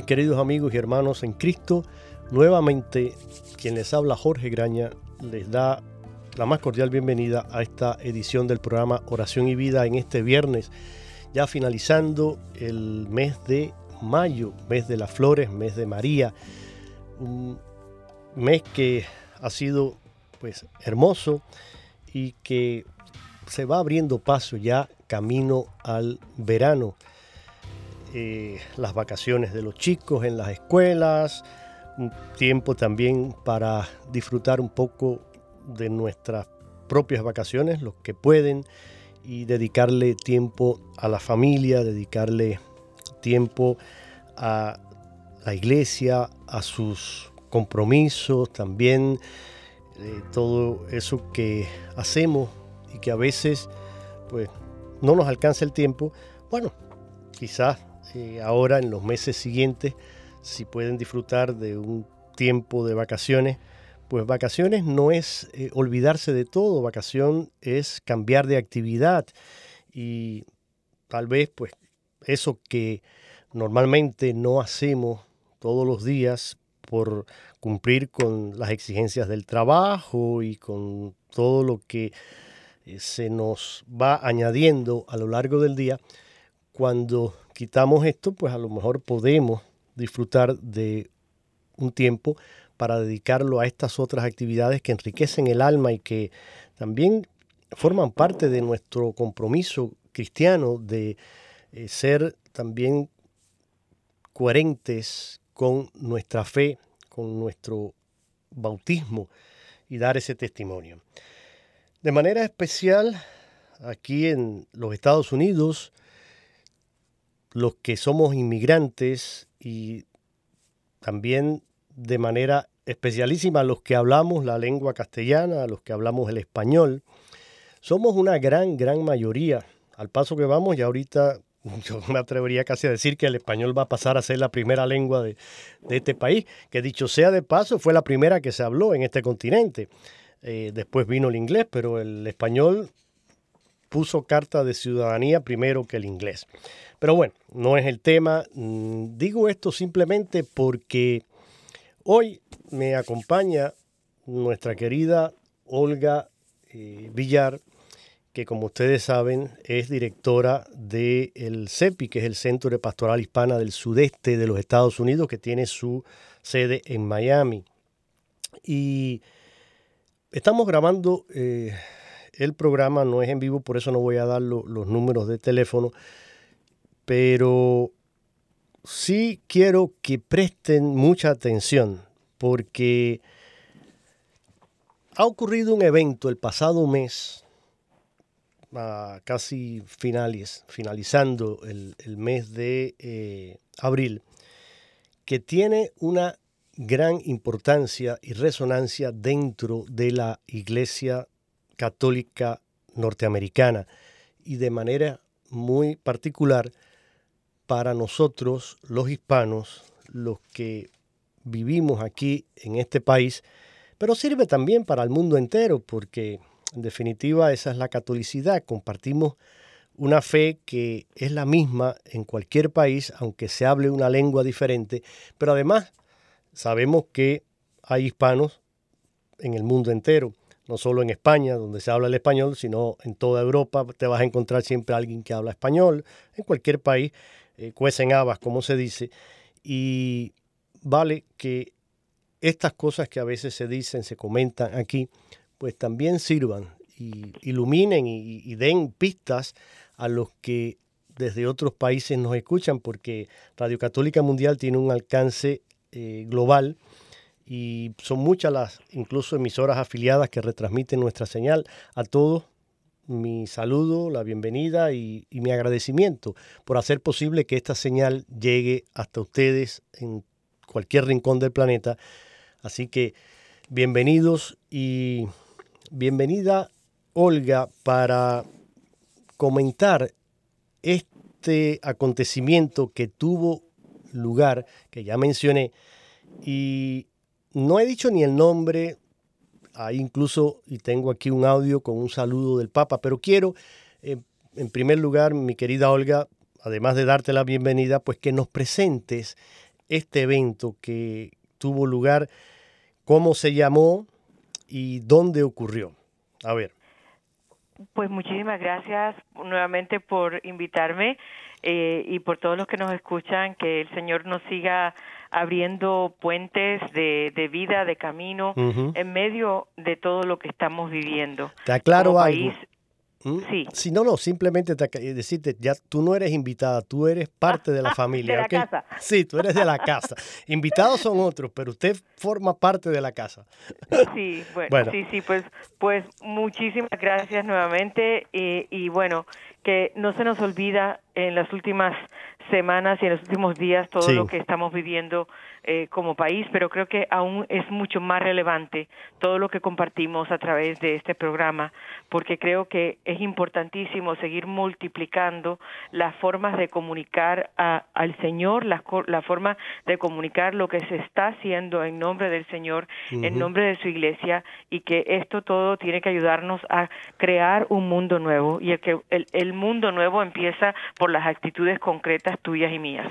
Mis queridos amigos y hermanos en Cristo, nuevamente quien les habla Jorge Graña les da la más cordial bienvenida a esta edición del programa Oración y Vida en este viernes, ya finalizando el mes de mayo, mes de las flores, mes de María, un mes que ha sido pues hermoso y que se va abriendo paso ya camino al verano. Eh, las vacaciones de los chicos en las escuelas, tiempo también para disfrutar un poco de nuestras propias vacaciones, los que pueden, y dedicarle tiempo a la familia, dedicarle tiempo a la iglesia, a sus compromisos, también eh, todo eso que hacemos y que a veces pues no nos alcanza el tiempo. Bueno, quizás ahora en los meses siguientes, si pueden disfrutar de un tiempo de vacaciones, pues vacaciones no es eh, olvidarse de todo, vacación es cambiar de actividad. Y tal vez pues eso que normalmente no hacemos todos los días por cumplir con las exigencias del trabajo y con todo lo que eh, se nos va añadiendo a lo largo del día, cuando quitamos esto, pues a lo mejor podemos disfrutar de un tiempo para dedicarlo a estas otras actividades que enriquecen el alma y que también forman parte de nuestro compromiso cristiano de eh, ser también coherentes con nuestra fe, con nuestro bautismo y dar ese testimonio. De manera especial, aquí en los Estados Unidos, los que somos inmigrantes y también de manera especialísima los que hablamos la lengua castellana, los que hablamos el español, somos una gran, gran mayoría. Al paso que vamos, ya ahorita yo me atrevería casi a decir que el español va a pasar a ser la primera lengua de, este país, que dicho sea de paso, fue la primera que se habló en este continente. Eh, después vino el inglés, pero el español puso carta de ciudadanía primero que el inglés. Pero bueno, no es el tema. Mm, digo esto simplemente porque hoy me acompaña nuestra querida Olga eh, Villar, que como ustedes saben es directora del CEPI, que es el Centro de Pastoral Hispana del Sudeste de los Estados Unidos, que tiene su sede en Miami. Y estamos grabando eh, el programa, no es en vivo, por eso no voy a dar los números de teléfono, pero sí quiero que presten mucha atención porque ha ocurrido un evento el pasado mes, casi finales, finalizando el, mes de eh, abril, que tiene una gran importancia y resonancia dentro de la Iglesia Católica norteamericana y de manera muy particular para nosotros los hispanos, los que vivimos aquí en este país, pero sirve también para el mundo entero porque en definitiva esa es la catolicidad, compartimos una fe que es la misma en cualquier país, aunque se hable una lengua diferente, pero además sabemos que hay hispanos en el mundo entero, no solo en España, donde se habla el español, sino en toda Europa te vas a encontrar siempre alguien que habla español, en cualquier país, eh, cuecen habas, como se dice, y vale que estas cosas que a veces se dicen, se comentan aquí, pues también sirvan y iluminen y den pistas a los que desde otros países nos escuchan, porque Radio Católica Mundial tiene un alcance eh, global y son muchas las incluso emisoras afiliadas que retransmiten nuestra señal. A todos mi saludo, la bienvenida y, mi agradecimiento por hacer posible que esta señal llegue hasta ustedes en cualquier rincón del planeta. Así que bienvenidos y bienvenida Olga para comentar este acontecimiento que tuvo lugar, que ya mencioné, y no he dicho ni el nombre, hay incluso, y tengo aquí un audio con un saludo del Papa, pero quiero, eh, en primer lugar, mi querida Olga, además de darte la bienvenida, pues que nos presentes este evento que tuvo lugar, cómo se llamó y dónde ocurrió. A ver. Pues muchísimas gracias nuevamente por invitarme eh, y por todos los que nos escuchan, que el Señor nos siga abriendo puentes de, de vida, de camino, en medio de todo lo que estamos viviendo. Te aclaro algo. ¿Mm? Sí. Si no, no, simplemente te, decirte, ya tú no eres invitada, tú eres parte de la familia. de la casa. Sí, tú eres de la casa. Invitados son otros, pero usted forma parte de la casa. Sí, bueno, sí, sí, pues, pues muchísimas gracias nuevamente y, y bueno, que no se nos olvida en las últimas semanas y en los últimos días todo lo que estamos viviendo eh, como país, pero creo que aún es mucho más relevante todo lo que compartimos a través de este programa, porque creo que es importantísimo seguir multiplicando las formas de comunicar al Señor, la, la, forma de comunicar lo que se está haciendo en nombre del Señor, en nombre de su iglesia, y que esto todo tiene que ayudarnos a crear un mundo nuevo, y el que el, el mundo nuevo empieza por las actitudes concretas tuyas y mías,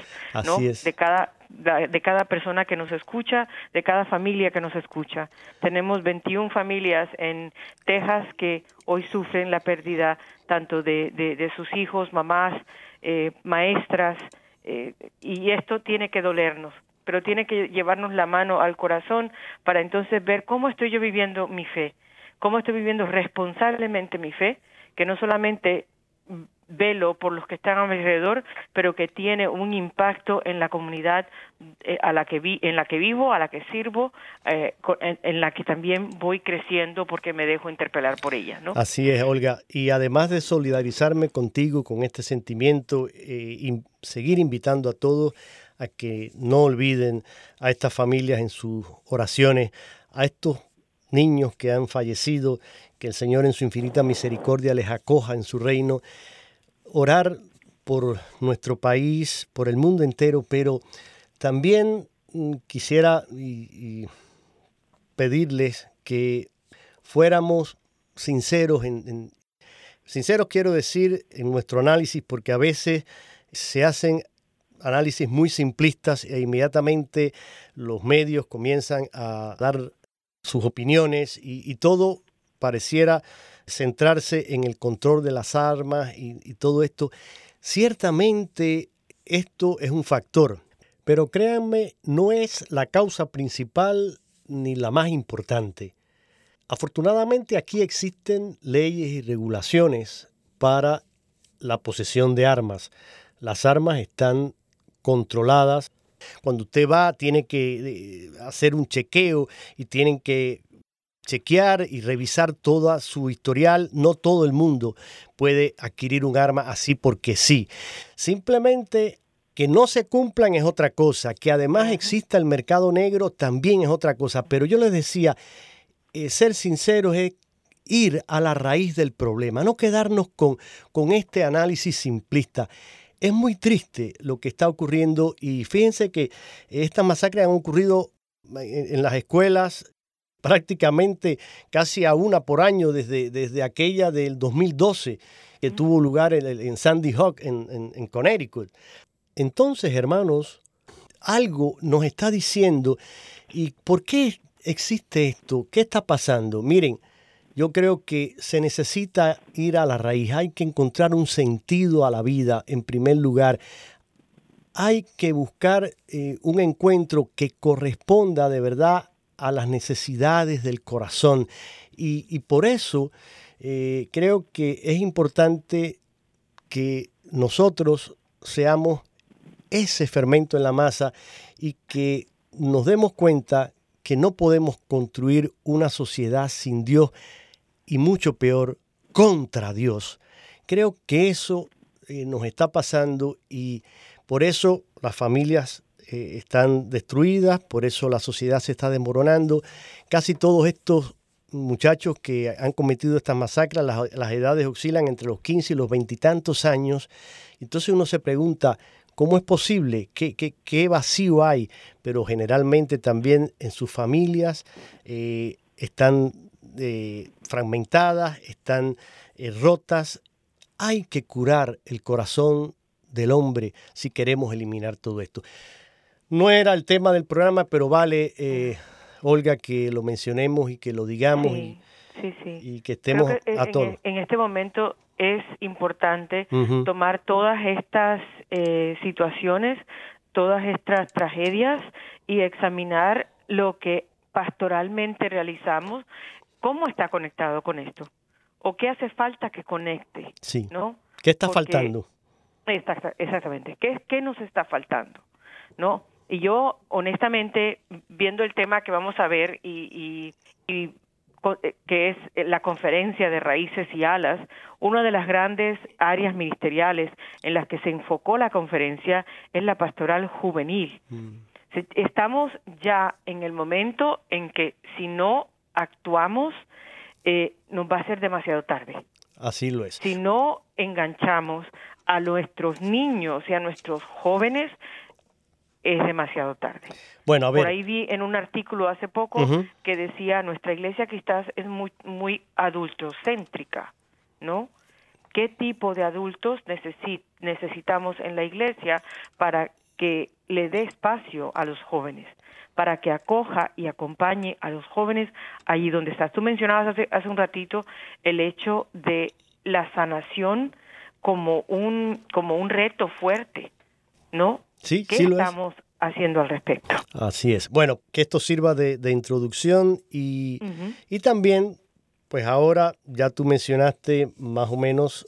¿no? De cada de cada persona que nos escucha, de cada familia que nos escucha. Tenemos 21 familias en Texas que hoy sufren la pérdida tanto de, de, sus hijos, mamás, eh, maestras, eh, y esto tiene que dolernos, pero tiene que llevarnos la mano al corazón para entonces ver cómo estoy yo viviendo mi fe, cómo estoy viviendo responsablemente mi fe, que no solamente velo por los que están a mi alrededor, pero que tiene un impacto en la comunidad eh, a la que vi, en la que vivo, a la que sirvo, eh, en, la que también voy creciendo porque me dejo interpelar por ella. Así es, Olga. Y además de solidarizarme contigo con este sentimiento, eh, seguir invitando a todos a que no olviden a estas familias en sus oraciones, a estos niños que han fallecido, que el Señor en su infinita misericordia les acoja en su reino orar por nuestro país, por el mundo entero, pero también mm, quisiera pedirles que fuéramos sinceros en, sinceros quiero decir en nuestro análisis porque a veces se hacen análisis muy simplistas e inmediatamente los medios comienzan a dar sus opiniones y todo pareciera centrarse en el control de las armas y, todo esto. Ciertamente esto es un factor, pero créanme, no es la causa principal ni la más importante. Afortunadamente aquí existen leyes y regulaciones para la posesión de armas. Las armas están controladas. Cuando usted va, tiene que eh, hacer un chequeo y tienen que chequear y revisar toda su historial. No todo el mundo puede adquirir un arma así porque sí. Simplemente Que no se cumplan es otra cosa, que además exista el mercado negro también es otra cosa, pero yo les decía, eh, ser sinceros es ir a la raíz del problema, no quedarnos con, con este análisis simplista. Es muy triste lo que está ocurriendo y fíjense que estas masacres han ocurrido en, las escuelas prácticamente casi a una por año desde, desde aquella del 2012 que tuvo lugar en, Sandy Hook, en, en Connecticut. Entonces, hermanos, algo nos está diciendo, ¿y por qué existe esto? ¿Qué está pasando? Miren, yo creo que se necesita ir a la raíz, hay que encontrar un sentido a la vida en primer lugar. Hay que buscar eh, un encuentro que corresponda de verdad a las necesidades del corazón. Y, por eso eh, creo que es importante que nosotros seamos ese fermento en la masa y que nos demos cuenta que no podemos construir una sociedad sin Dios y mucho peor contra Dios. Creo que eso eh, nos está pasando y por eso las familias eh, están destruidas, por eso la sociedad se está desmoronando. Casi todos estos muchachos que han cometido estas masacres, las, edades oscilan entre los 15 y los veintitantos años. Entonces uno se pregunta, ¿cómo es posible? ¿Qué, vacío hay? Pero generalmente también en sus familias eh, están eh, fragmentadas, están rotas. Hay que curar el corazón del hombre si queremos eliminar todo esto. No era el tema del programa, pero vale, eh, Olga, que lo mencionemos y que lo digamos y, que estemos a todos. En, este momento es importante tomar todas estas situaciones, todas estas tragedias y examinar lo que pastoralmente realizamos cómo está conectado con esto o qué hace falta que conecte. Sí. ¿no? ¿Qué está faltando? exactamente. ¿Qué, ¿Qué nos está faltando? ¿No? Y yo, honestamente, viendo el tema que vamos a ver y, y, eh, que es la conferencia de raíces y alas, una de las grandes áreas ministeriales en las que se enfocó la conferencia es la pastoral juvenil. Mm. Estamos ya en el momento en que si no actuamos, eh, nos va a ser demasiado tarde. Así lo es. Si no enganchamos a nuestros niños y a nuestros jóvenes, es demasiado tarde. Bueno, a ver. Por ahí vi en un artículo hace poco que decía nuestra iglesia quizás es muy muy adultocéntrica, ¿no? ¿Qué tipo de adultos necesitamos en la iglesia para que le dé espacio a los jóvenes? para que acoja y acompañe a los jóvenes allí donde estás. Tú mencionabas hace, hace un ratito el hecho de la sanación como un, como un reto fuerte, ¿no? Sí, ¿Qué estamos haciendo al respecto? Así es. Bueno, que esto sirva de, introducción y, y también, pues ahora ya tú mencionaste más o menos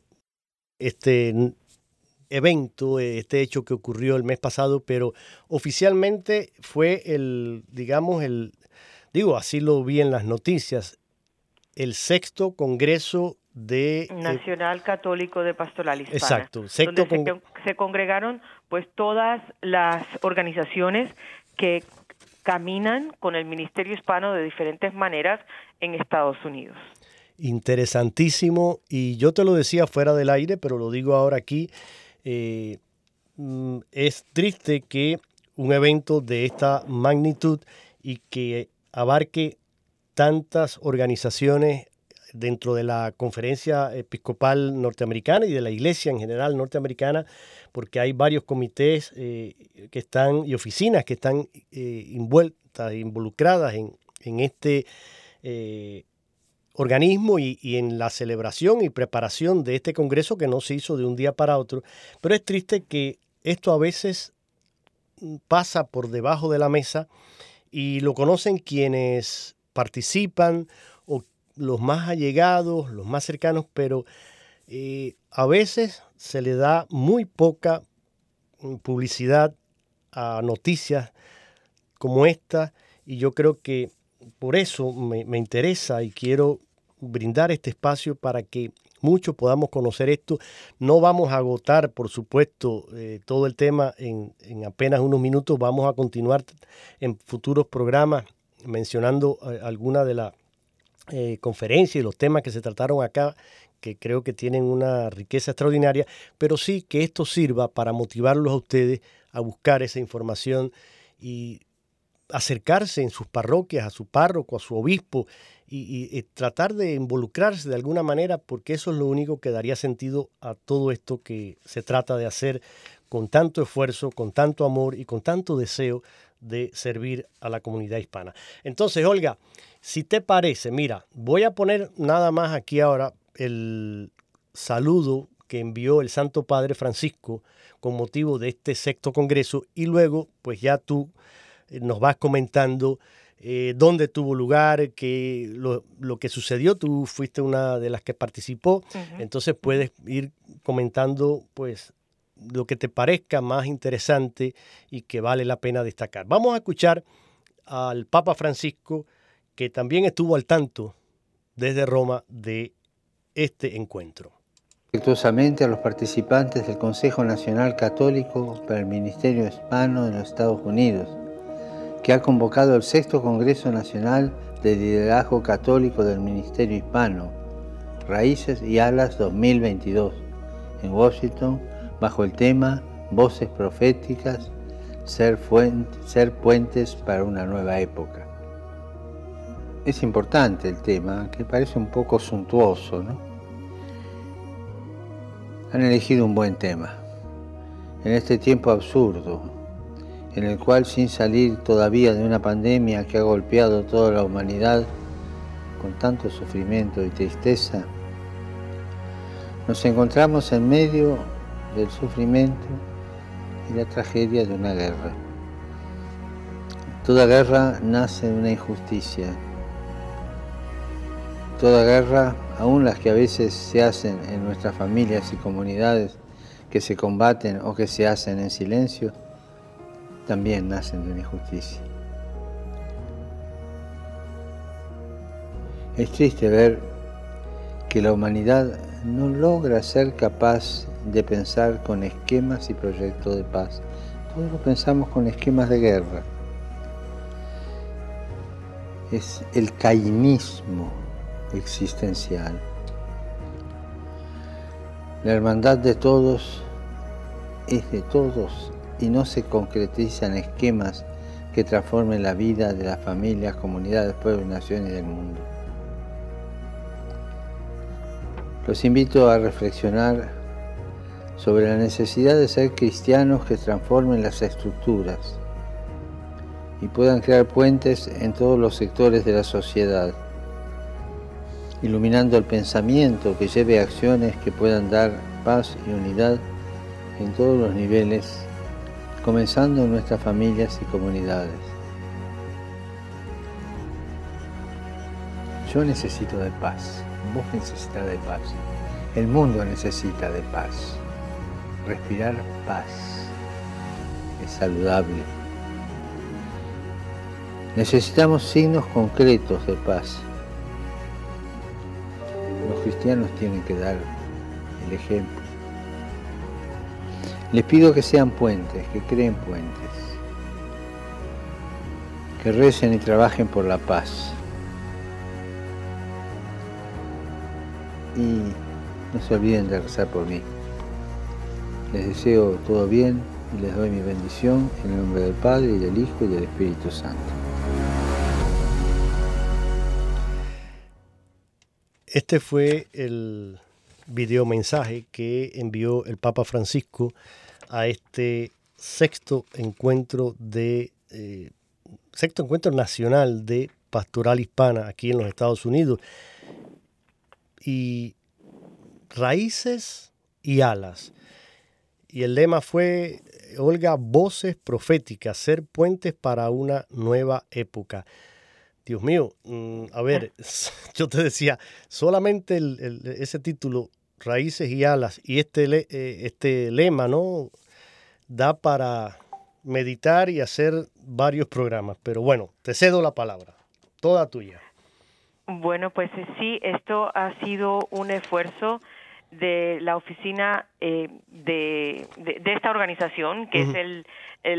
este evento, este hecho que ocurrió el mes pasado, pero oficialmente fue el, digamos, el, digo, así lo vi en las noticias, el sexto Congreso de... Eh, Nacional Católico de Pastoral Hispana. Exacto. Sexto donde se, congregaron pues todas las organizaciones que caminan con el Ministerio Hispano de diferentes maneras en Estados Unidos. Interesantísimo y yo te lo decía fuera del aire, pero lo digo ahora aquí. Eh, mm, es triste que un evento de esta magnitud y que abarque tantas organizaciones dentro de la conferencia episcopal norteamericana y de la iglesia en general norteamericana, porque hay varios comités eh, que están y oficinas que están eh, involucradas en, en este organismo y, en la celebración y preparación de este Congreso que no se hizo de un día para otro. Pero es triste que esto a veces pasa por debajo de la mesa y lo conocen quienes participan los más allegados, los más cercanos, pero eh, a veces se le da muy poca mm, publicidad a noticias como esta y yo creo que por eso me, interesa y quiero brindar este espacio para que muchos podamos conocer esto. No vamos a agotar, por supuesto, eh, todo el tema en, apenas unos minutos. Vamos a continuar en futuros programas mencionando eh, algunas de las eh, conferencias y los temas que se trataron acá que creo que tienen una riqueza extraordinaria, pero sí que esto sirva para motivarlos a ustedes a buscar esa información y acercarse en sus parroquias, a su párroco, a su obispo, y, tratar de involucrarse de alguna manera, porque eso es lo único que daría sentido a todo esto que se trata de hacer con tanto esfuerzo, con tanto amor y con tanto deseo de servir a la comunidad hispana. Entonces, Olga, si te parece, mira, voy a poner nada más aquí ahora el saludo que envió el Santo Padre Francisco con motivo de este sexto congreso y luego, pues ya tú eh, nos vas comentando eh, dónde tuvo lugar, qué, lo, que sucedió. Tú fuiste una de las que participó, entonces puedes ir comentando pues lo que te parezca más interesante y que vale la pena destacar. Vamos a escuchar al Papa Francisco, que también estuvo al tanto desde Roma de este encuentro. Respetuosamente a los participantes del Consejo Nacional Católico para el Ministerio Hispano de los Estados Unidos que ha convocado el sexto Congreso Nacional de Liderazgo Católico del Ministerio Hispano, Raíces y Alas 2022, en Washington, bajo el tema Voces Proféticas, ser, ser puentes para una nueva época. Es importante el tema, que parece un poco suntuoso, ¿no? Han elegido un buen tema. En este tiempo absurdo, en el cual sin salir todavía de una pandemia que ha golpeado toda la humanidad con tanto sufrimiento y tristeza, nos encontramos en medio del sufrimiento y la tragedia de una guerra. Toda guerra nace de una injusticia. Toda guerra, aun las que a veces se hacen en nuestras familias y comunidades, que se combaten o que se hacen en silencio, también nacen de injusticia. Es triste ver que la humanidad no logra ser capaz de pensar con esquemas y proyectos de paz. Todos lo pensamos con esquemas de guerra. Es el cainismo existencial. La hermandad de todos es de todos y no se concretizan esquemas que transformen la vida de las familias, comunidades, pueblos, naciones del mundo. Los invito a reflexionar sobre la necesidad de ser cristianos que transformen las estructuras y puedan crear puentes en todos los sectores de la sociedad, iluminando el pensamiento que lleve acciones que puedan dar paz y unidad en todos los niveles comenzando en nuestras familias y comunidades. Yo necesito de paz, vos necesitas de paz, el mundo necesita de paz. Respirar paz es saludable. Necesitamos signos concretos de paz. Los cristianos tienen que dar el ejemplo. Les pido que sean puentes, que creen puentes, que recen y trabajen por la paz. Y no se olviden de rezar por mí. Les deseo todo bien y les doy mi bendición en el nombre del Padre y del Hijo y del Espíritu Santo. Este fue el video mensaje que envió el Papa Francisco a este sexto encuentro de eh, encuentro nacional de pastoral hispana aquí en los Estados Unidos. Y raíces y alas. Y el lema fue Olga voces proféticas ser puentes para una nueva época Dios mío, mm, a ver, yo te decía, solamente ese título, Raíces y Alas, y este, eh, este lema, ¿no? Da para meditar y hacer varios programas. Pero bueno, te cedo la palabra, toda tuya. Bueno, pues sí, esto ha sido un esfuerzo de la oficina eh, de, de, esta organización, que es el,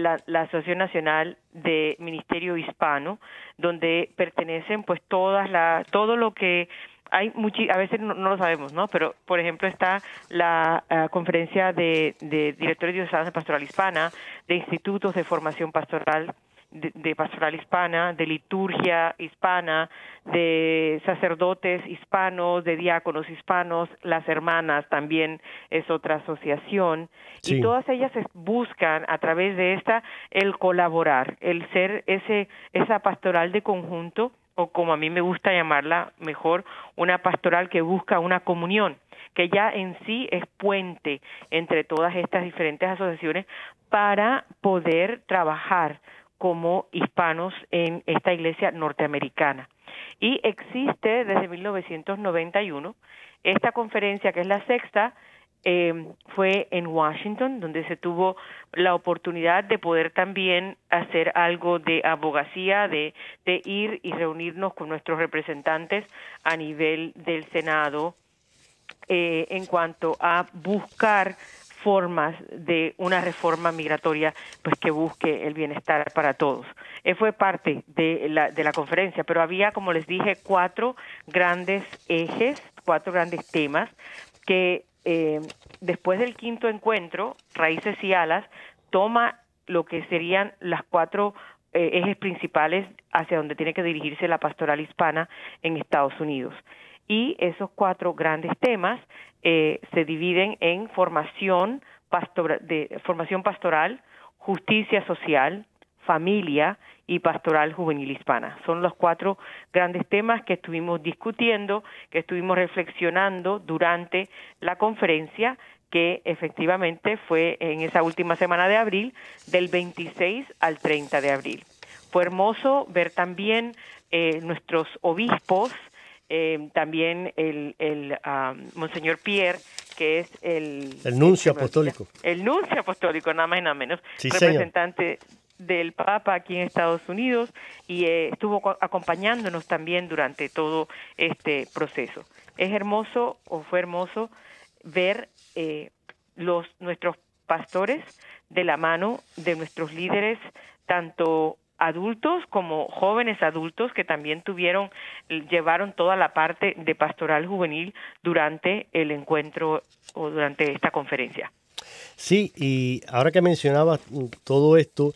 la, Asociación Nacional de Ministerio Hispano, donde pertenecen pues todas la, todo lo que hay a veces no, lo sabemos, ¿no? Pero, por ejemplo, está la eh, conferencia de, de directores diocesanos de pastoral hispana, de institutos de formación pastoral de, pastoral hispana, de liturgia hispana, de sacerdotes hispanos, de diáconos hispanos, las hermanas también es otra asociación. Y todas ellas buscan a través de esta el colaborar, el ser ese esa pastoral de conjunto o como a mí me gusta llamarla mejor, una pastoral que busca una comunión, que ya en sí es puente entre todas estas diferentes asociaciones para poder trabajar como hispanos en esta iglesia norteamericana. Y existe desde 1991 esta conferencia, que es la sexta, eh, fue en Washington, donde se tuvo la oportunidad de poder también hacer algo de abogacía, de, de ir y reunirnos con nuestros representantes a nivel del Senado eh, en cuanto a buscar formas de una reforma migratoria pues que busque el bienestar para todos. Eh, fue parte de la, de la conferencia, pero había, como les dije, cuatro grandes ejes, cuatro grandes temas que eh, después del quinto encuentro, Raíces y Alas toma lo que serían las cuatro eh, ejes principales hacia donde tiene que dirigirse la pastoral hispana en Estados Unidos. Y esos cuatro grandes temas eh, se dividen en formación, de, formación pastoral, justicia social, familia y pastoral juvenil hispana. Son los cuatro grandes temas que estuvimos discutiendo, que estuvimos reflexionando durante la conferencia que efectivamente fue en esa última semana de abril, del 26 al 30 de abril. Fue hermoso ver también eh, nuestros obispos, eh, también el, el Monseñor Pierre, que es el... El nuncio apostólico. El nuncio apostólico, nada más y nada menos. representante del Papa aquí en Estados Unidos y eh, estuvo acompañándonos también durante todo este proceso. Es hermoso o fue hermoso ver eh, los nuestros pastores de la mano de nuestros líderes, tanto adultos como jóvenes adultos que también tuvieron, llevaron toda la parte de pastoral juvenil durante el encuentro o durante esta conferencia. Sí, y ahora que mencionabas todo esto,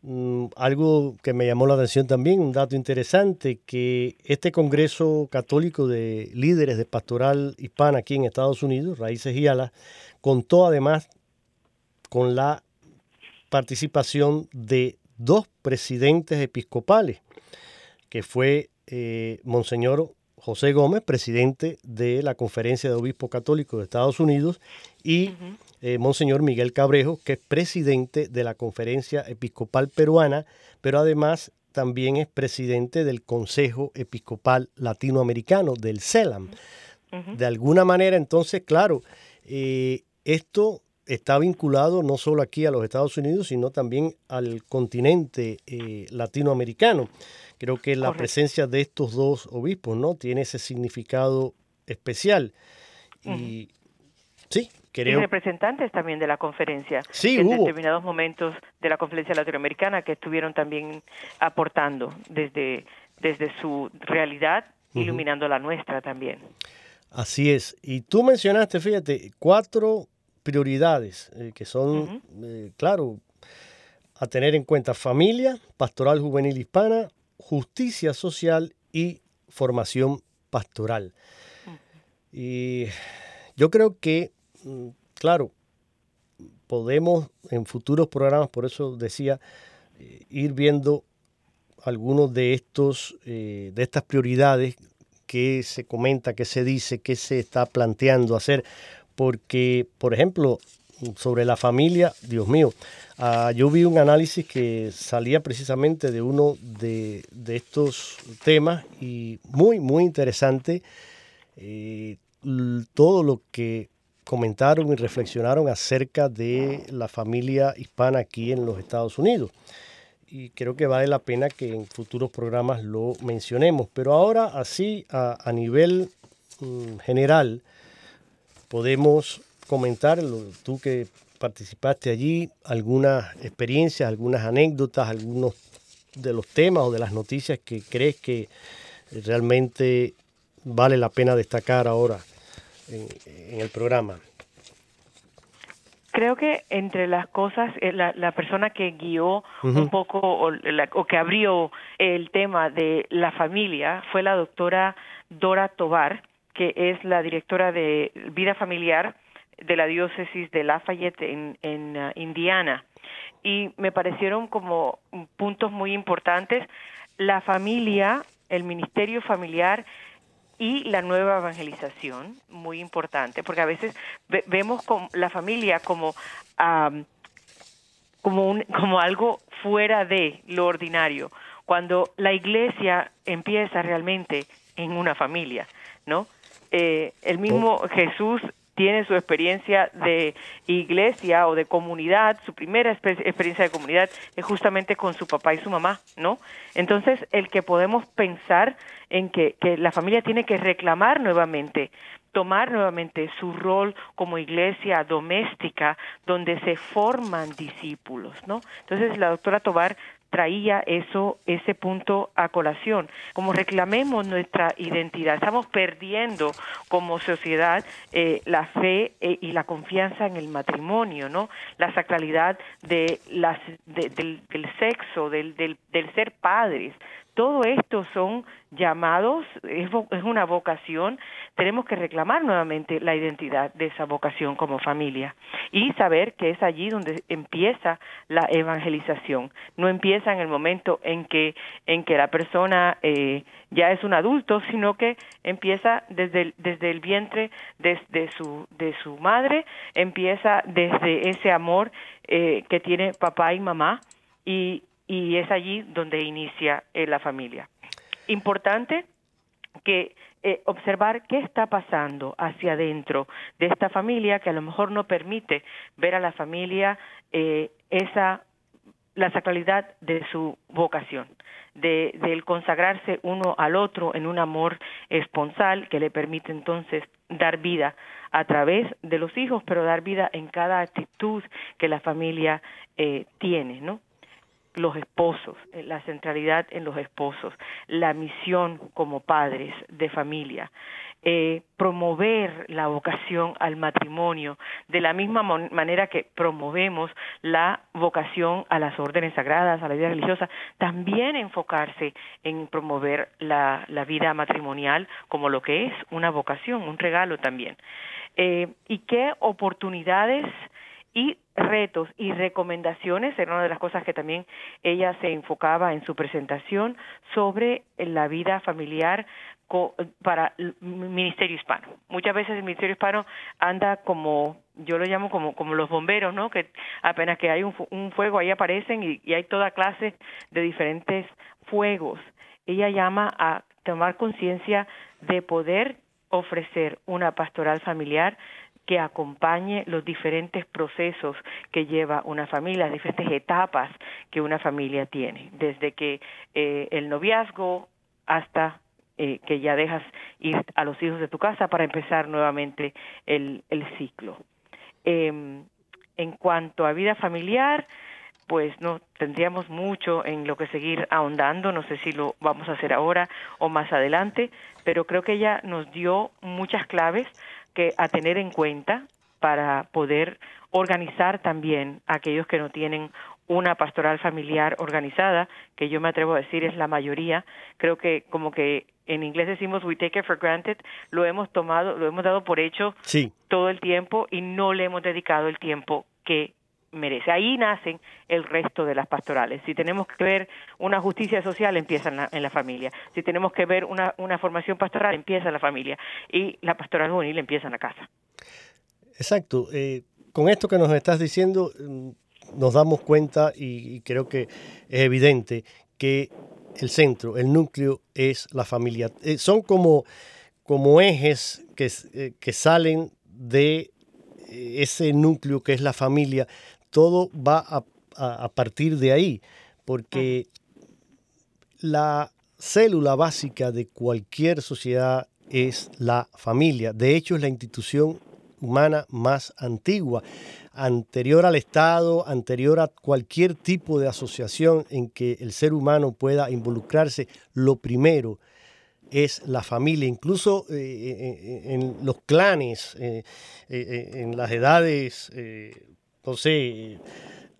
mm, algo que me llamó la atención también, un dato interesante, que este Congreso Católico de Líderes de Pastoral Hispana aquí en Estados Unidos, Raíces y Alas, contó además con la participación de dos presidentes episcopales, que fue eh, Monseñor José Gómez, presidente de la Conferencia de Obispos Católicos de Estados Unidos, y eh, Monseñor Miguel Cabrejo, que es presidente de la Conferencia Episcopal Peruana, pero además también es presidente del Consejo Episcopal Latinoamericano, del CELAM. De alguna manera, entonces, claro, eh, esto está vinculado no solo aquí a los Estados Unidos, sino también al continente eh, latinoamericano. Creo que la presencia de estos dos obispos no tiene ese significado especial. Y sí, creo. Y representantes también de la conferencia. Sí, en hubo. determinados momentos de la conferencia latinoamericana que estuvieron también aportando desde, desde su realidad, iluminando la nuestra también. Así es. Y tú mencionaste, fíjate, cuatro prioridades eh, que son, eh, claro, a tener en cuenta familia, pastoral juvenil hispana, justicia social y formación pastoral. Y yo creo que, mm, claro, podemos en futuros programas, por eso decía, eh, ir viendo algunos de estos, de estas prioridades que se comenta, que se dice, que se está planteando hacer, porque, por ejemplo, sobre la familia, Dios mío, ah, yo vi un análisis que salía precisamente de uno de, estos temas y muy, muy interesante eh, todo lo que comentaron y reflexionaron acerca de la familia hispana aquí en los Estados Unidos. Y creo que vale la pena que en futuros programas lo mencionemos. Pero ahora, así, a, nivel mm, general, podemos comentar, tú que participaste allí, algunas experiencias, algunas anécdotas, algunos de los temas o de las noticias que crees que realmente vale la pena destacar ahora en, el programa. Creo que entre las cosas, eh, la, persona que guió un poco o, o, que abrió el tema de la familia fue la doctora Dora Tobar, que es la directora de vida familiar de la diócesis de Lafayette en, uh, Indiana. Y me parecieron como puntos muy importantes la familia, el ministerio familiar y la nueva evangelización, muy importante, porque a veces vemos con la familia como, como, un, como algo fuera de lo ordinario, cuando la iglesia empieza realmente en una familia, ¿no? Eh, el mismo oh. Jesús tiene su experiencia de iglesia o de comunidad, su primera experiencia de comunidad es justamente con su papá y su mamá, ¿no? Entonces, el que podemos pensar en que, que la familia tiene que reclamar nuevamente tomar nuevamente su rol como iglesia doméstica donde se forman discípulos, ¿no? Entonces la doctora Tobar traía eso, ese punto a colación. Como reclamemos nuestra identidad, estamos perdiendo como sociedad eh, la fe eh, y la confianza en el matrimonio, ¿no? La sacralidad de las, del, del, sexo, del, del, del ser padres, todo esto son llamados, es, una vocación, tenemos que reclamar nuevamente la identidad de esa vocación como familia y saber que es allí donde empieza la evangelización. No empieza en el momento en que, en que la persona eh, ya es un adulto, sino que empieza desde el, desde el vientre desde su, de su madre, empieza desde ese amor eh, que tiene papá y mamá y, y es allí donde inicia eh, la familia. Importante que eh, observar qué está pasando hacia adentro de esta familia que a lo mejor no permite ver a la familia eh, esa la sacralidad de su vocación, de, del consagrarse uno al otro en un amor esponsal que le permite entonces dar vida a través de los hijos, pero dar vida en cada actitud que la familia eh, tiene, ¿no? Los esposos, eh, la centralidad en los esposos, la misión como padres de familia, eh, promover la vocación al matrimonio, de la misma manera que promovemos la vocación a las órdenes sagradas, a la vida religiosa, también enfocarse en promover la, la vida matrimonial como lo que es una vocación, un regalo también. Eh, y qué oportunidades y retos y recomendaciones, era una de las cosas que también ella se enfocaba en su presentación sobre la vida familiar para el Ministerio Hispano. Muchas veces el Ministerio Hispano anda como, yo lo llamo como, como los bomberos, ¿no? Que apenas que hay un, fuego ahí aparecen y hay toda clase de diferentes fuegos. Ella llama a tomar conciencia de poder ofrecer una pastoral familiar que acompañe los diferentes procesos que lleva una familia, las diferentes etapas que una familia tiene, desde que eh, el noviazgo hasta eh, que ya dejas ir a los hijos de tu casa para empezar nuevamente el, ciclo. Em, en cuanto a vida familiar, pues no tendríamos mucho en lo que seguir ahondando, no sé si lo vamos a hacer ahora o más adelante, pero creo que ella nos dio muchas claves que a tener en cuenta para poder organizar también a aquellos que no tienen una pastoral familiar organizada, que yo me atrevo a decir es la mayoría. Creo que como que en inglés decimos we take it for granted, lo hemos tomado, lo hemos dado por hecho todo el tiempo y no le hemos dedicado el tiempo que merece. Ahí nacen el resto de las pastorales. Si tenemos que ver una justicia social, empieza en la, familia. Si tenemos que ver una, una, formación pastoral, empieza en la familia. Y la pastoral juvenil empieza en la casa. Exacto. Eh, con esto que nos estás diciendo, mm, nos damos cuenta y, creo que es evidente que el centro, el núcleo es la familia. Eh, son como, como ejes que, eh, que salen de ese núcleo que es la familia todo va a, partir de ahí, porque la célula básica de cualquier sociedad es la familia. De hecho, es la institución humana más antigua, anterior al Estado, anterior a cualquier tipo de asociación en que el ser humano pueda involucrarse, lo primero es la familia, incluso eh, eh, en los clanes, eh, en las edades, no sé,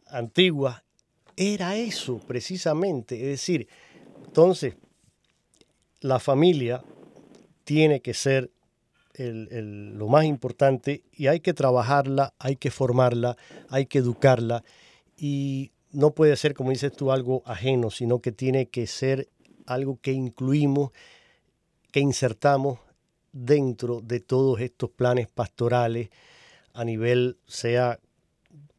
antiguas, era eso precisamente, es decir, entonces la familia tiene que ser lo más importante y hay que trabajarla, hay que formarla, hay que educarla y no puede ser, como dices tú, algo ajeno, sino que tiene que ser algo que incluimos, que insertamos dentro de todos estos planes pastorales a nivel, sea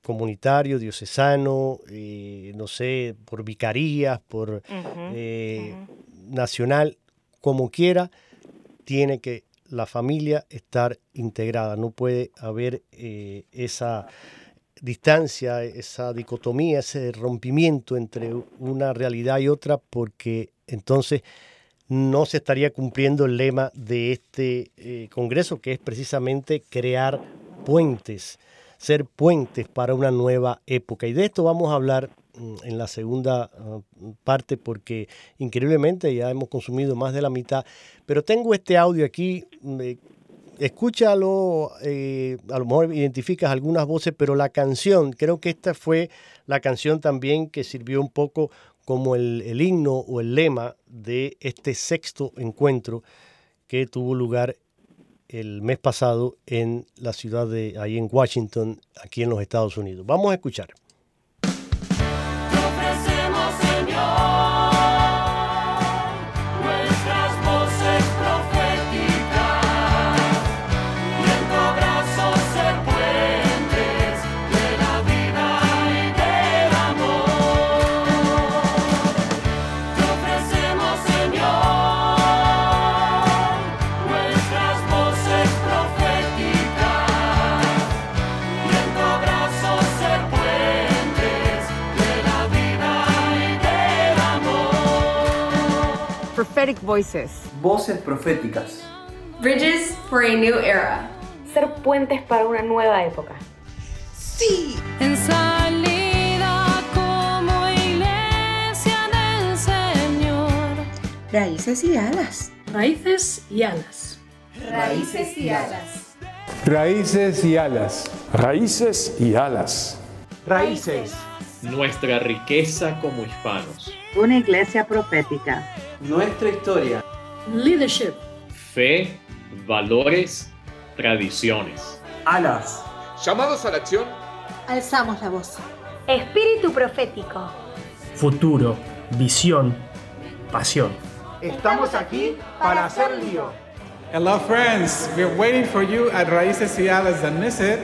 comunitario, diocesano, eh, no sé, por vicarías, por eh, nacional, como quiera, tiene que la familia estar integrada, no puede haber eh, esa distancia, esa dicotomía, ese rompimiento entre una realidad y otra, porque entonces no se estaría cumpliendo el lema de este Congreso, que es precisamente crear puentes, ser puentes para una nueva época. Y de esto vamos a hablar Mm, en la segunda ah, parte porque increíblemente ya hemos consumido más de la mitad. Pero tengo este audio aquí, escúchalo, eh, a lo mejor identificas algunas voces, pero la canción, creo que esta fue la canción también que sirvió un poco como el, el himno o el lema de este sexto encuentro que tuvo lugar el mes pasado en la ciudad de ahí en Washington, aquí en los Estados Unidos. Vamos a escuchar. Voices. Voces proféticas. Bridges for a new era. Ser puentes para una nueva época. Sí. En salida como iglesia del Señor. Raíces y alas. Raíces y alas. Raíces y alas. Raíces y alas. Raíces y alas. Raíces. Nuestra riqueza como hispanos. Una iglesia profética nuestra historia. Leadership. Fe, valores, tradiciones. Alas. Llamados a la acción. Alzamos la voz. Espíritu profético. Futuro, visión, pasión. Estamos aquí para hacer lío. Hello friends, we're waiting for you at Raíces y Alas. Don't miss it.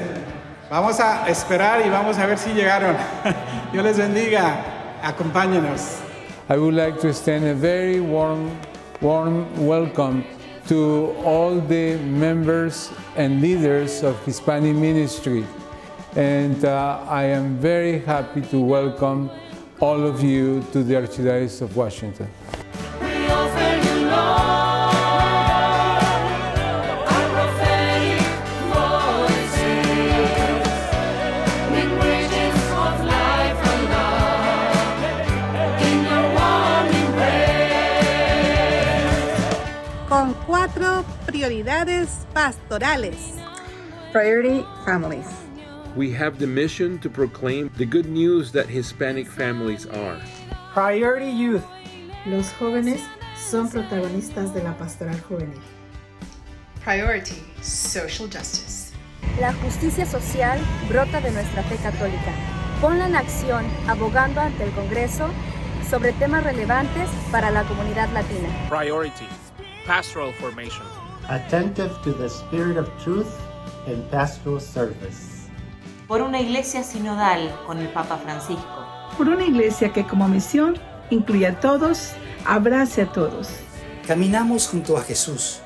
Vamos a esperar y vamos a ver si llegaron. Dios les bendiga. Acompáñenos. I would like to extend a very warm, warm welcome to all the members and leaders of Hispanic Ministry. And uh, I am very happy to welcome all of you to the Archdiocese of Washington. Prioridades pastorales. Priority families. We have the mission to proclaim the good news that Hispanic families are. Priority youth. Los jóvenes son protagonistas de la pastoral juvenil. Priority social justice. La justicia social brota de nuestra fe católica. Ponla en acción abogando ante el Congreso sobre temas relevantes para la comunidad latina. Priority pastoral formation. attentive to the spirit of truth and pastoral service. Por una iglesia sinodal con el Papa Francisco. Por una iglesia que como misión incluye a todos, abrace a todos. Caminamos junto a Jesús.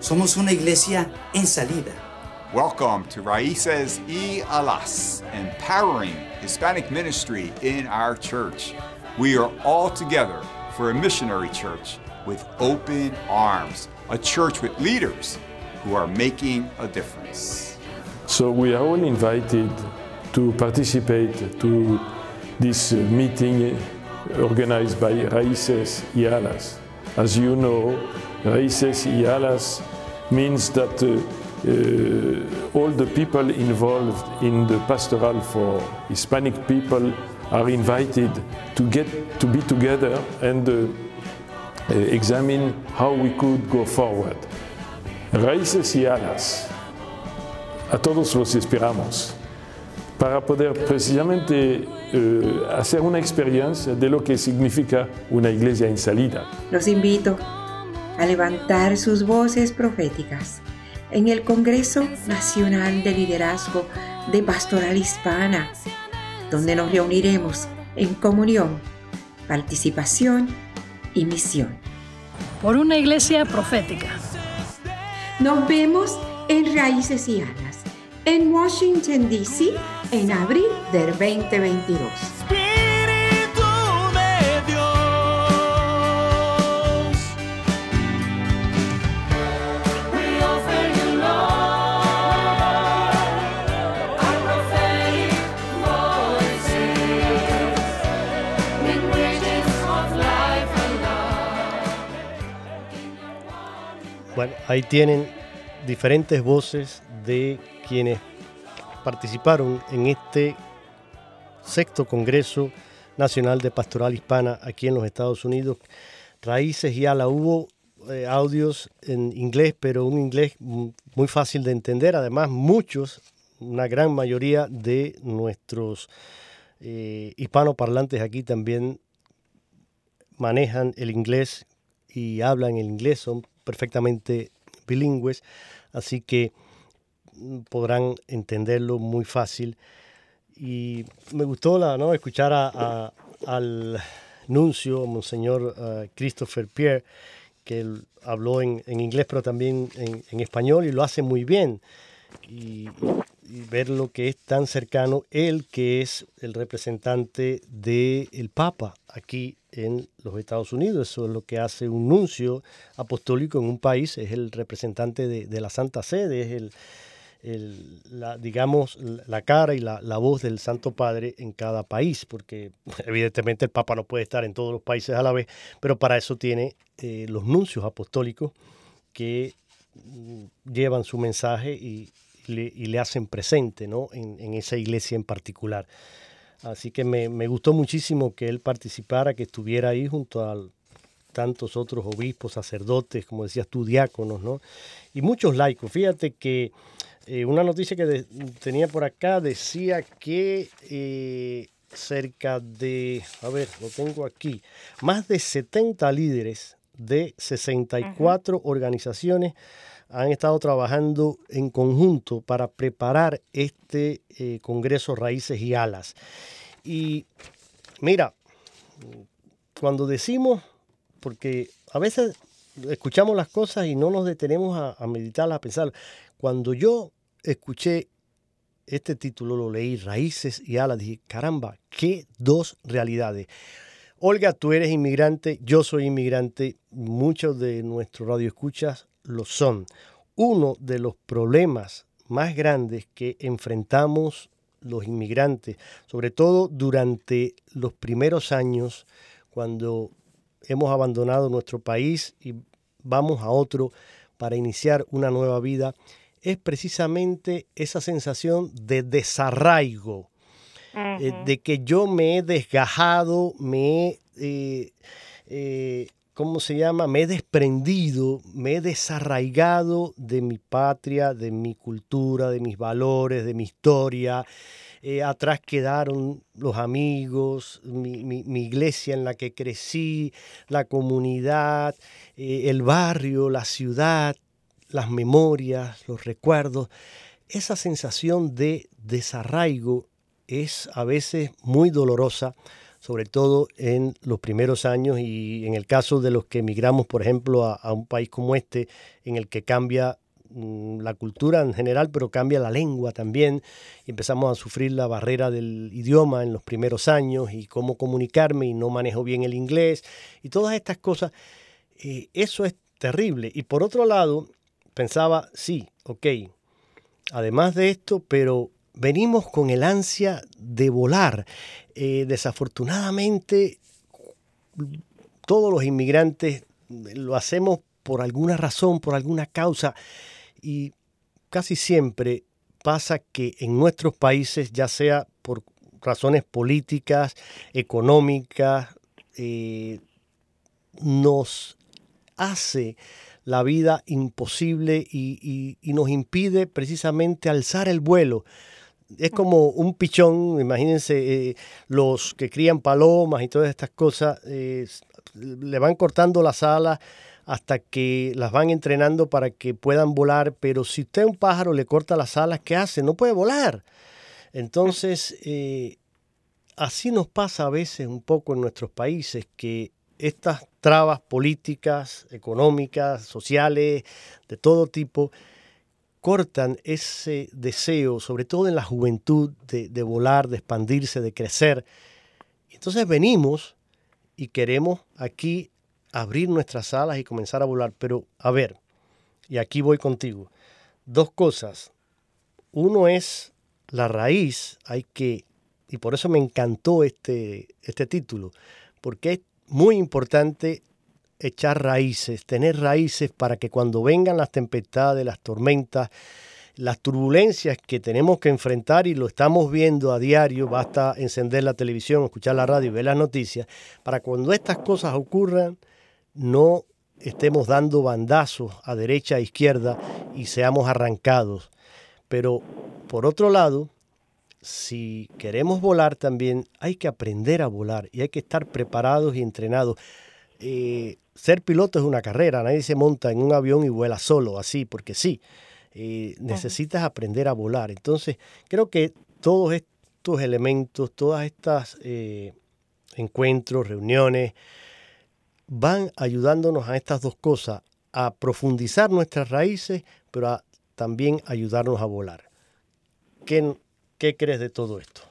Somos una iglesia en salida. Welcome to Raices y Alas, empowering Hispanic ministry in our church. We are all together for a missionary church with open arms a church with leaders who are making a difference. So we are all invited to participate to this meeting organized by Raíces y Alas. As you know, Raíces y Alas means that uh, uh, all the people involved in the pastoral for Hispanic people are invited to get to be together and uh, examine how we could go forward. Raíces y alas. A todos los esperamos para poder precisamente uh, hacer una experiencia de lo que significa una iglesia en salida. Los invito a levantar sus voces proféticas en el Congreso Nacional de Liderazgo de Pastoral Hispana, donde nos reuniremos en comunión, participación y misión. Por una iglesia profética. Nos vemos en Raíces y Alas, en Washington, D.C., en abril del 2022. Ahí tienen diferentes voces de quienes participaron en este sexto Congreso Nacional de Pastoral Hispana aquí en los Estados Unidos. Raíces y ala, hubo eh, audios en inglés, pero un inglés muy fácil de entender. Además, muchos, una gran mayoría de nuestros eh, hispanoparlantes aquí también manejan el inglés y hablan el inglés, son perfectamente bilingües, así que podrán entenderlo muy fácil. Y me gustó la, ¿no? escuchar a, al nuncio, Monseñor uh, Christopher Pierre, que habló en, en, inglés, pero también en, en, español, y lo hace muy bien. Y, y, ver lo que es tan cercano, él que es el representante del el Papa aquí en los Estados Unidos. Eso es lo que hace un nuncio apostólico en un país, es el representante de, de la Santa Sede, es el, el, la, digamos, la cara y la, la, voz del Santo Padre en cada país, porque evidentemente el Papa no puede estar en todos los países a la vez, pero para eso tiene eh, los nuncios apostólicos que mm, llevan su mensaje y, le, y le hacen presente ¿no? en, en, esa iglesia en particular. Así que me, me, gustó muchísimo que él participara, que estuviera ahí junto a tantos otros obispos, sacerdotes, como decías tú, diáconos, ¿no? Y muchos laicos. Fíjate que eh, una noticia que de, tenía por acá decía que eh, cerca de, a ver, lo tengo aquí, más de 70 líderes de 64 uh -huh. organizaciones han estado trabajando en conjunto para preparar este eh, Congreso Raíces y Alas. Y mira, cuando decimos, porque a veces escuchamos las cosas y no nos detenemos a, a meditarlas, a pensar. Cuando yo escuché este título, lo leí, Raíces y Alas, dije, caramba, qué dos realidades. Olga, tú eres inmigrante, yo soy inmigrante, muchos de nuestros radioescuchas lo son. Uno de los problemas más grandes que enfrentamos los inmigrantes, sobre todo durante los primeros años, cuando hemos abandonado nuestro país y vamos a otro para iniciar una nueva vida, es precisamente esa sensación de desarraigo, uh -huh. eh, de que yo me he desgajado, me he, eh, eh, ¿cómo se llama? Me he desprendido, me he desarraigado de mi patria, de mi cultura, de mis valores, de mi historia. Eh, atrás quedaron los amigos, mi, mi, iglesia en la que crecí, la comunidad, eh, el barrio, la ciudad, las memorias, los recuerdos. Esa sensación de desarraigo es a veces muy dolorosa, sobre todo en los primeros años y en el caso de los que emigramos, por ejemplo, a, un país como este, en el que cambia mm, la cultura en general, pero cambia la lengua también. Empezamos a sufrir la barrera del idioma en los primeros años y cómo comunicarme y no manejo bien el inglés y todas estas cosas. Eh, eso es terrible. Y por otro lado, pensaba, sí, ok, además de esto, pero venimos con el ansia de volar. Eh, desafortunadamente, todos los inmigrantes lo hacemos por alguna razón, por alguna causa, y casi siempre pasa que en nuestros países, ya sea por razones políticas, económicas, eh, nos hace la vida imposible y, nos impide precisamente alzar el vuelo. Es como un pichón, imagínense, eh, los que crían palomas y todas estas cosas, eh, le van cortando las alas hasta que las van entrenando para que puedan volar, pero si usted a un pájaro le corta las alas, ¿qué hace? No puede volar. Entonces, eh, así nos pasa a veces un poco en nuestros países que estas trabas políticas, económicas, sociales, de todo tipo, cortan ese deseo, sobre todo en la juventud, de, volar, de expandirse, de crecer. Entonces venimos y queremos aquí abrir nuestras alas y comenzar a volar. Pero, a ver, y aquí voy contigo. Dos cosas. Uno es la raíz, hay que, y por eso me encantó este, este título, porque es muy importante echar raíces, tener raíces para que cuando vengan las tempestades, las tormentas, las turbulencias que tenemos que enfrentar y lo estamos viendo a diario, basta encender la televisión, escuchar la radio y ver las noticias, para cuando estas cosas ocurran, no estemos dando bandazos a derecha e izquierda y seamos arrancados. Pero por otro lado, si queremos volar también hay que aprender a volar y hay que estar preparados y entrenados. Eh, ser piloto es una carrera, nadie se monta en un avión y vuela solo, así, porque sí. Eh, necesitas aprender a volar. Entonces, creo que todos estos elementos, todas estas eh, encuentros, reuniones, van ayudándonos a estas dos cosas, a profundizar nuestras raíces, pero a también ayudarnos a volar. ¿Qué, qué crees de todo esto?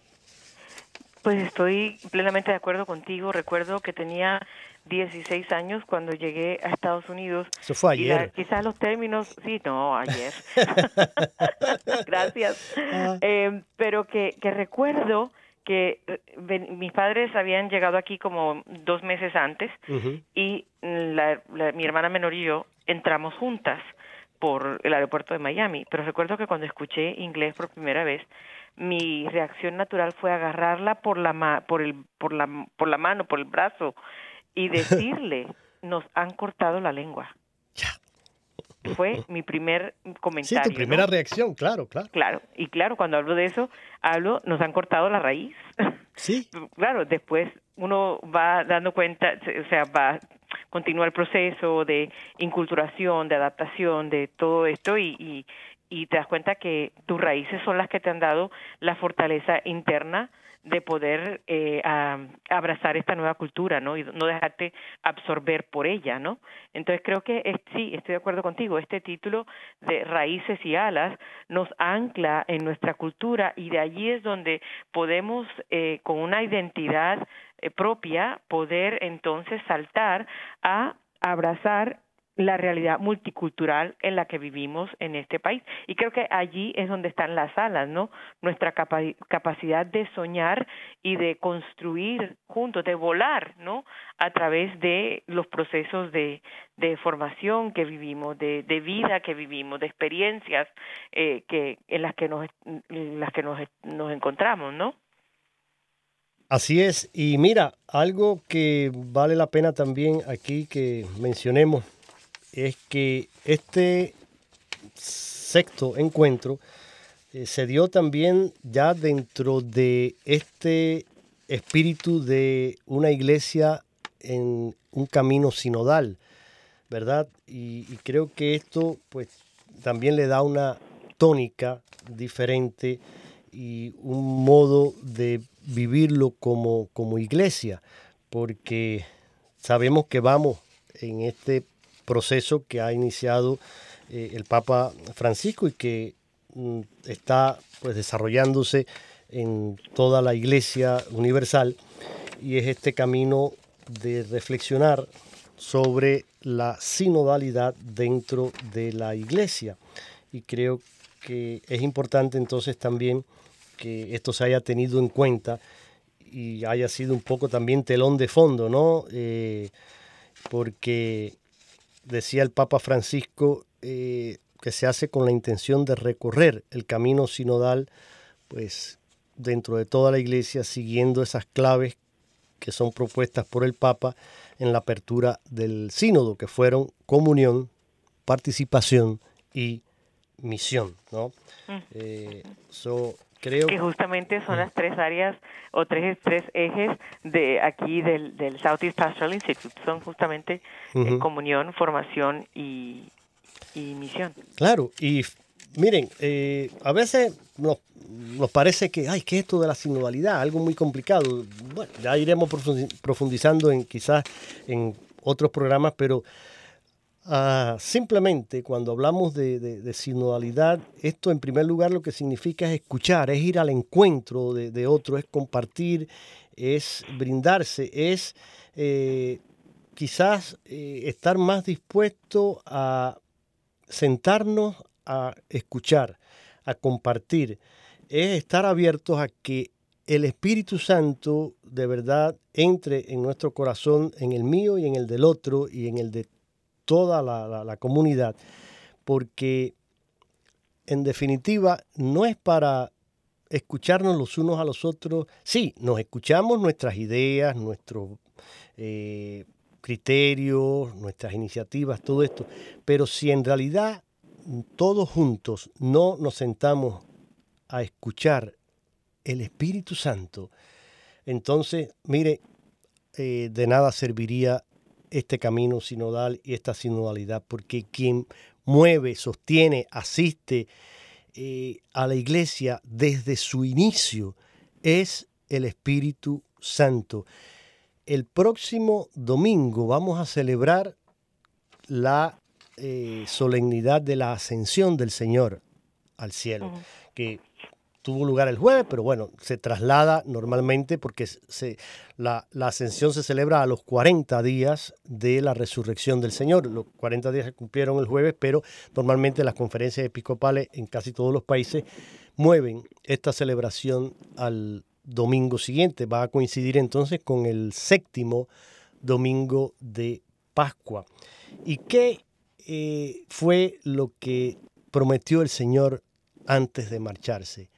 Pues estoy plenamente de acuerdo contigo. Recuerdo que tenía 16 años cuando llegué a Estados Unidos. Eso fue ayer. quizás los términos, sí, no, ayer. Gracias. Ah. Eh, pero que, que recuerdo que eh, mis padres habían llegado aquí como dos meses antes y mi hermana menor y yo entramos juntas por el aeropuerto de Miami. Pero recuerdo que cuando escuché inglés por primera vez, mi reacción natural fue agarrarla por la por el por la por la mano, por el brazo y decirle, "Nos han cortado la lengua." Fue mi primer comentario. Sí, tu primera reacción, claro, claro. Claro, y claro, cuando hablo de eso, hablo, nos han cortado la raíz. Sí. claro, después uno va dando cuenta, o sea, va continúa el proceso de inculturación, de adaptación, de todo esto y, y, y te das cuenta que tus raíces son las que te han dado la fortaleza interna de poder eh, abrazar esta nueva cultura, ¿no? Y no dejarte absorber por ella, ¿no? Entonces creo que sí, estoy de acuerdo contigo. Este título de Raíces y Alas nos ancla en nuestra cultura y de allí es donde podemos, eh, con una identidad eh, propia, poder entonces saltar a abrazar la realidad multicultural en la que vivimos en este país. Y creo que allí es donde están las alas, ¿no? Nuestra capacidad de soñar y de construir juntos, de volar, ¿no? A través de los procesos de, de formación que vivimos, de, de vida que vivimos, de experiencias eh, que en las que nos, las que nos, nos encontramos, ¿no? Así es, y mira, algo que vale la pena también aquí que mencionemos es que este sexto encuentro eh, se dio también ya dentro de este espíritu de una iglesia en un camino sinodal, ¿verdad? Y, creo que esto pues también le da una tónica diferente y un modo de vivirlo como, como iglesia, porque sabemos que vamos en este proceso que ha iniciado eh, el Papa Francisco y que mm, está pues desarrollándose en toda la Iglesia Universal y es este camino de reflexionar sobre la sinodalidad dentro de la Iglesia y creo que es importante entonces también que esto se haya tenido en cuenta y haya sido un poco también telón de fondo, ¿no? Eh, porque decía el Papa Francisco eh, que se hace con la intención de recorrer el camino sinodal, pues dentro de toda la iglesia, siguiendo esas claves que son propuestas por el Papa en la apertura del sínodo, que fueron comunión, participación y misión, ¿no? Eh, creo que justamente son las tres áreas o tres, tres ejes de aquí del, del Southeast Pastoral Institute, son justamente eh, comunión, formación y, y misión. Claro, y miren, eh, a veces nos, nos, parece que, ay, ¿qué es esto de la sinodalidad? Algo muy complicado. Bueno, ya iremos profundizando en quizás en otros programas, pero ah, simplemente cuando hablamos de, sinodalidad, esto en primer lugar lo que significa es escuchar, es ir al encuentro de, de otro, es compartir, es brindarse, es eh, quizás eh, estar más dispuesto a sentarnos a escuchar, a compartir, es estar abiertos a que el Espíritu Santo de verdad entre en nuestro corazón, en el mío y en el del otro y en el de toda la, comunidad, porque en definitiva no es para escucharnos los unos a los otros. Sí, nos escuchamos nuestras ideas, nuestros eh, criterios, nuestras iniciativas, todo esto, pero si en realidad todos juntos no nos sentamos a escuchar el Espíritu Santo, entonces, mire, eh, de nada serviría este camino sinodal y esta sinodalidad, porque quien mueve, sostiene, asiste eh, a la iglesia desde su inicio es el Espíritu Santo. El próximo domingo vamos a celebrar la eh, solemnidad de la ascensión del Señor al cielo, que tuvo lugar el jueves, pero bueno, se traslada normalmente porque se, la, ascensión se celebra a los 40 días de la resurrección del Señor. Los 40 días se cumplieron el jueves, pero normalmente las conferencias episcopales en casi todos los países mueven esta celebración al domingo siguiente. Va a coincidir entonces con el séptimo domingo de Pascua. ¿Y qué eh, fue lo que prometió el Señor antes de marcharse.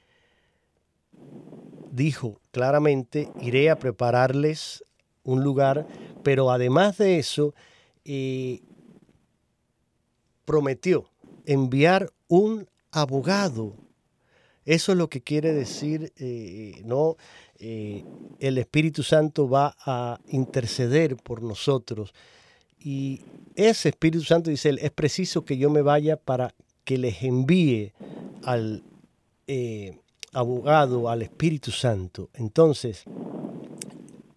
Dijo claramente, iré a prepararles un lugar, pero además de eso, eh, prometió enviar un abogado. Eso es lo que quiere decir, eh, ¿no? el Espíritu Santo va a interceder por nosotros y ese Espíritu Santo dice él, es preciso que yo me vaya para que les envíe al eh, abogado, al Espíritu Santo. Entonces,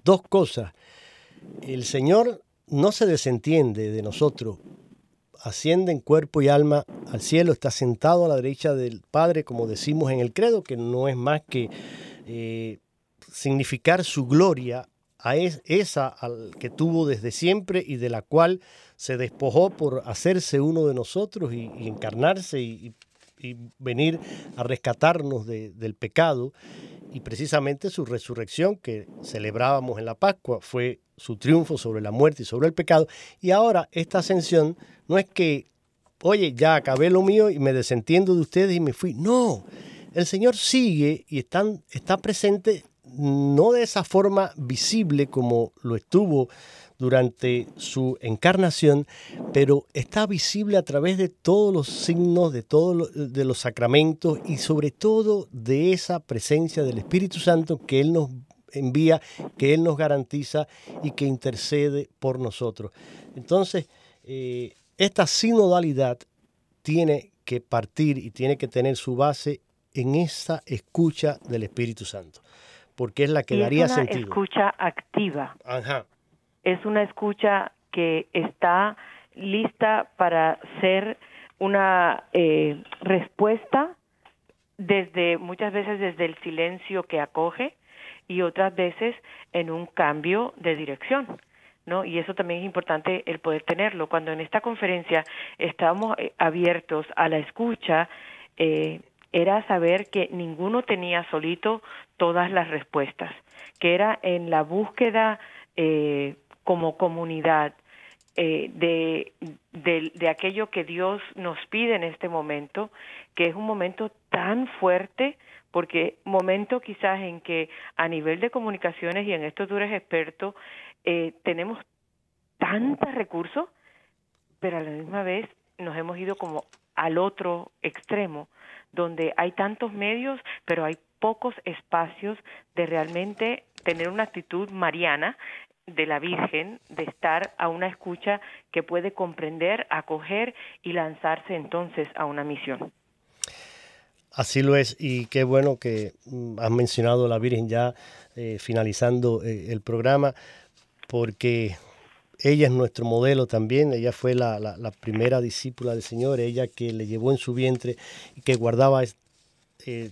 dos cosas. El Señor no se desentiende de nosotros, asciende en cuerpo y alma al cielo, está sentado a la derecha del Padre, como decimos en el credo, que no es más que eh, significar su gloria a esa al que tuvo desde siempre y de la cual se despojó por hacerse uno de nosotros y, encarnarse y, venir a rescatarnos del pecado. Y precisamente su resurrección que celebrábamos en la Pascua fue su triunfo sobre la muerte y sobre el pecado. Y ahora esta ascensión no es que, oye, ya acabé lo mío y me desentiendo de ustedes y me fui. No, el Señor sigue y están, está presente no de esa forma visible como lo estuvo durante su encarnación, pero está visible a través de todos los signos, de todos de los sacramentos y sobre todo de esa presencia del Espíritu Santo que Él nos envía, que Él nos garantiza y que intercede por nosotros. Entonces, eh, esta sinodalidad tiene que partir y tiene que tener su base en esa escucha del Espíritu Santo porque es la que daría sentido. Es una escucha activa. Es una escucha que está lista para ser una eh, respuesta desde muchas veces desde el silencio que acoge y otras veces en un cambio de dirección. ¿No? Y eso también es importante el poder tenerlo. Cuando en esta conferencia estamos eh, abiertos a la escucha, eh, era saber que ninguno tenía solito todas las respuestas, que era en la búsqueda eh, como comunidad eh, de, de, aquello que Dios nos pide en este momento, que es un momento tan fuerte, porque momento quizás en que a nivel de comunicaciones, y en esto tú eres experto, eh, tenemos tantos recursos, pero a la misma vez nos hemos ido como al otro extremo, donde hay tantos medios, pero hay pocos espacios de realmente tener una actitud mariana de la Virgen, de estar a una escucha que puede comprender, acoger y lanzarse entonces a una misión. Así lo es, y qué bueno que mm, has mencionado a la Virgen ya eh, finalizando eh, el programa, porque ella es nuestro modelo también, ella fue la, primera discípula del Señor, ella que le llevó en su vientre y que guardaba eh,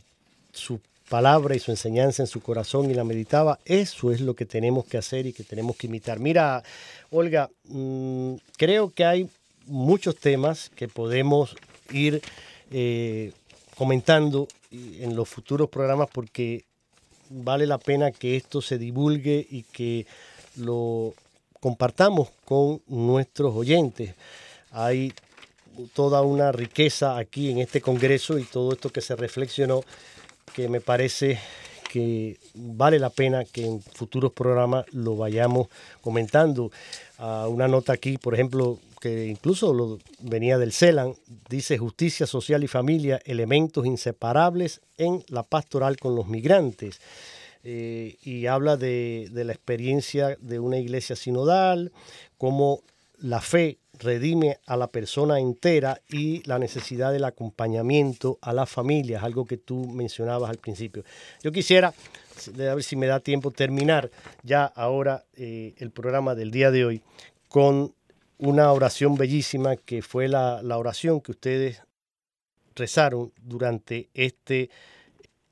su palabra y su enseñanza en su corazón y la meditaba, eso es lo que tenemos que hacer y que tenemos que imitar. Mira, Olga, mm, creo que hay muchos temas que podemos ir eh, comentando en los futuros programas porque vale la pena que esto se divulgue y que lo compartamos con nuestros oyentes. Hay toda una riqueza aquí en este Congreso y todo esto que se reflexionó que me parece que vale la pena que en futuros programas lo vayamos comentando. Uh, una nota aquí, por ejemplo, que incluso venía del CELAN, dice justicia social y familia, elementos inseparables en la pastoral con los migrantes. Eh, y habla de, de la experiencia de una iglesia sinodal, cómo la fe redime a la persona entera y la necesidad del acompañamiento a las familias, algo que tú mencionabas al principio. Yo quisiera, a ver si me da tiempo, terminar ya ahora eh, el programa del día de hoy con una oración bellísima que fue la, oración que ustedes rezaron durante este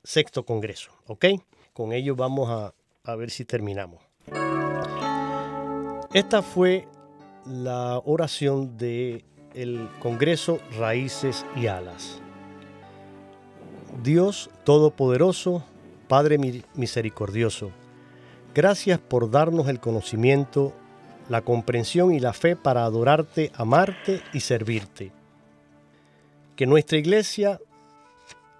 sexto congreso, ¿ok? Con ello vamos a, a ver si terminamos. Esta fue la oración de el Congreso Raíces y Alas. Dios Todopoderoso, Padre misericordioso, gracias por darnos el conocimiento, la comprensión y la fe para adorarte, amarte y servirte. Que nuestra iglesia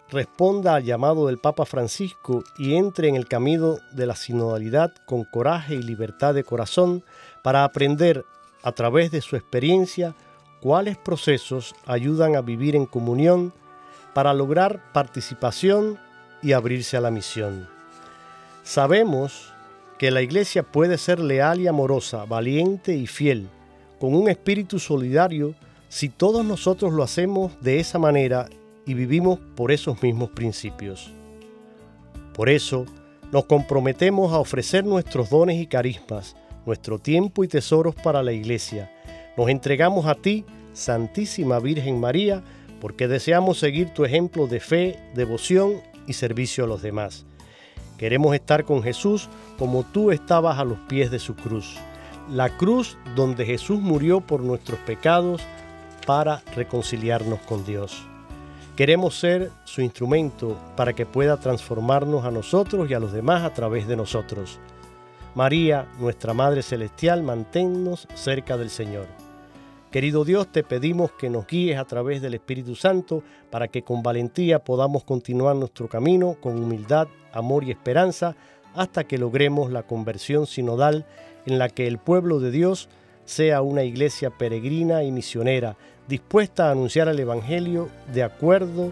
responda al llamado del Papa Francisco y entre en el camino de la sinodalidad con coraje y libertad de corazón para aprender a través de su experiencia cuáles procesos ayudan a vivir en comunión para lograr participación y abrirse a la misión. Sabemos que la Iglesia puede ser leal y amorosa, valiente y fiel, con un espíritu solidario si todos nosotros lo hacemos de esa manera y vivimos por esos mismos principios. Por eso, nos comprometemos a ofrecer nuestros dones y carismas, nuestro tiempo y tesoros para la iglesia. Nos entregamos a ti, Santísima Virgen María, porque deseamos seguir tu ejemplo de fe, devoción y servicio a los demás. Queremos estar con Jesús como tú estabas a los pies de su cruz, la cruz donde Jesús murió por nuestros pecados para reconciliarnos con Dios. Queremos ser su instrumento para que pueda transformarnos a nosotros y a los demás a través de nosotros. María, nuestra Madre Celestial, manténnos cerca del Señor. Querido Dios, te pedimos que nos guíes a través del Espíritu Santo para que con valentía podamos continuar nuestro camino con humildad, amor y esperanza hasta que logremos la conversión sinodal en la que el pueblo de Dios sea una iglesia peregrina y misionera, dispuesta a anunciar el Evangelio de acuerdo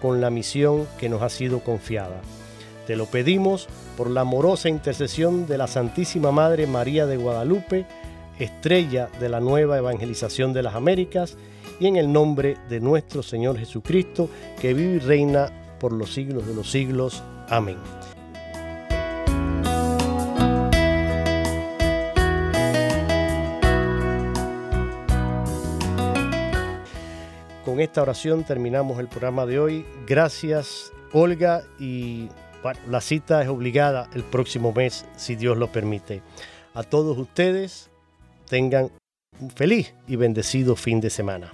con la misión que nos ha sido confiada. Te lo pedimos por la amorosa intercesión de la Santísima Madre María de Guadalupe, estrella de la nueva evangelización de las Américas, y en el nombre de nuestro Señor Jesucristo, que vive y reina por los siglos de los siglos. Amén. Con esta oración terminamos el programa de hoy. Gracias Olga y bueno, la cita es obligada el próximo mes, si Dios lo permite. A todos ustedes, tengan un feliz y bendecido fin de semana.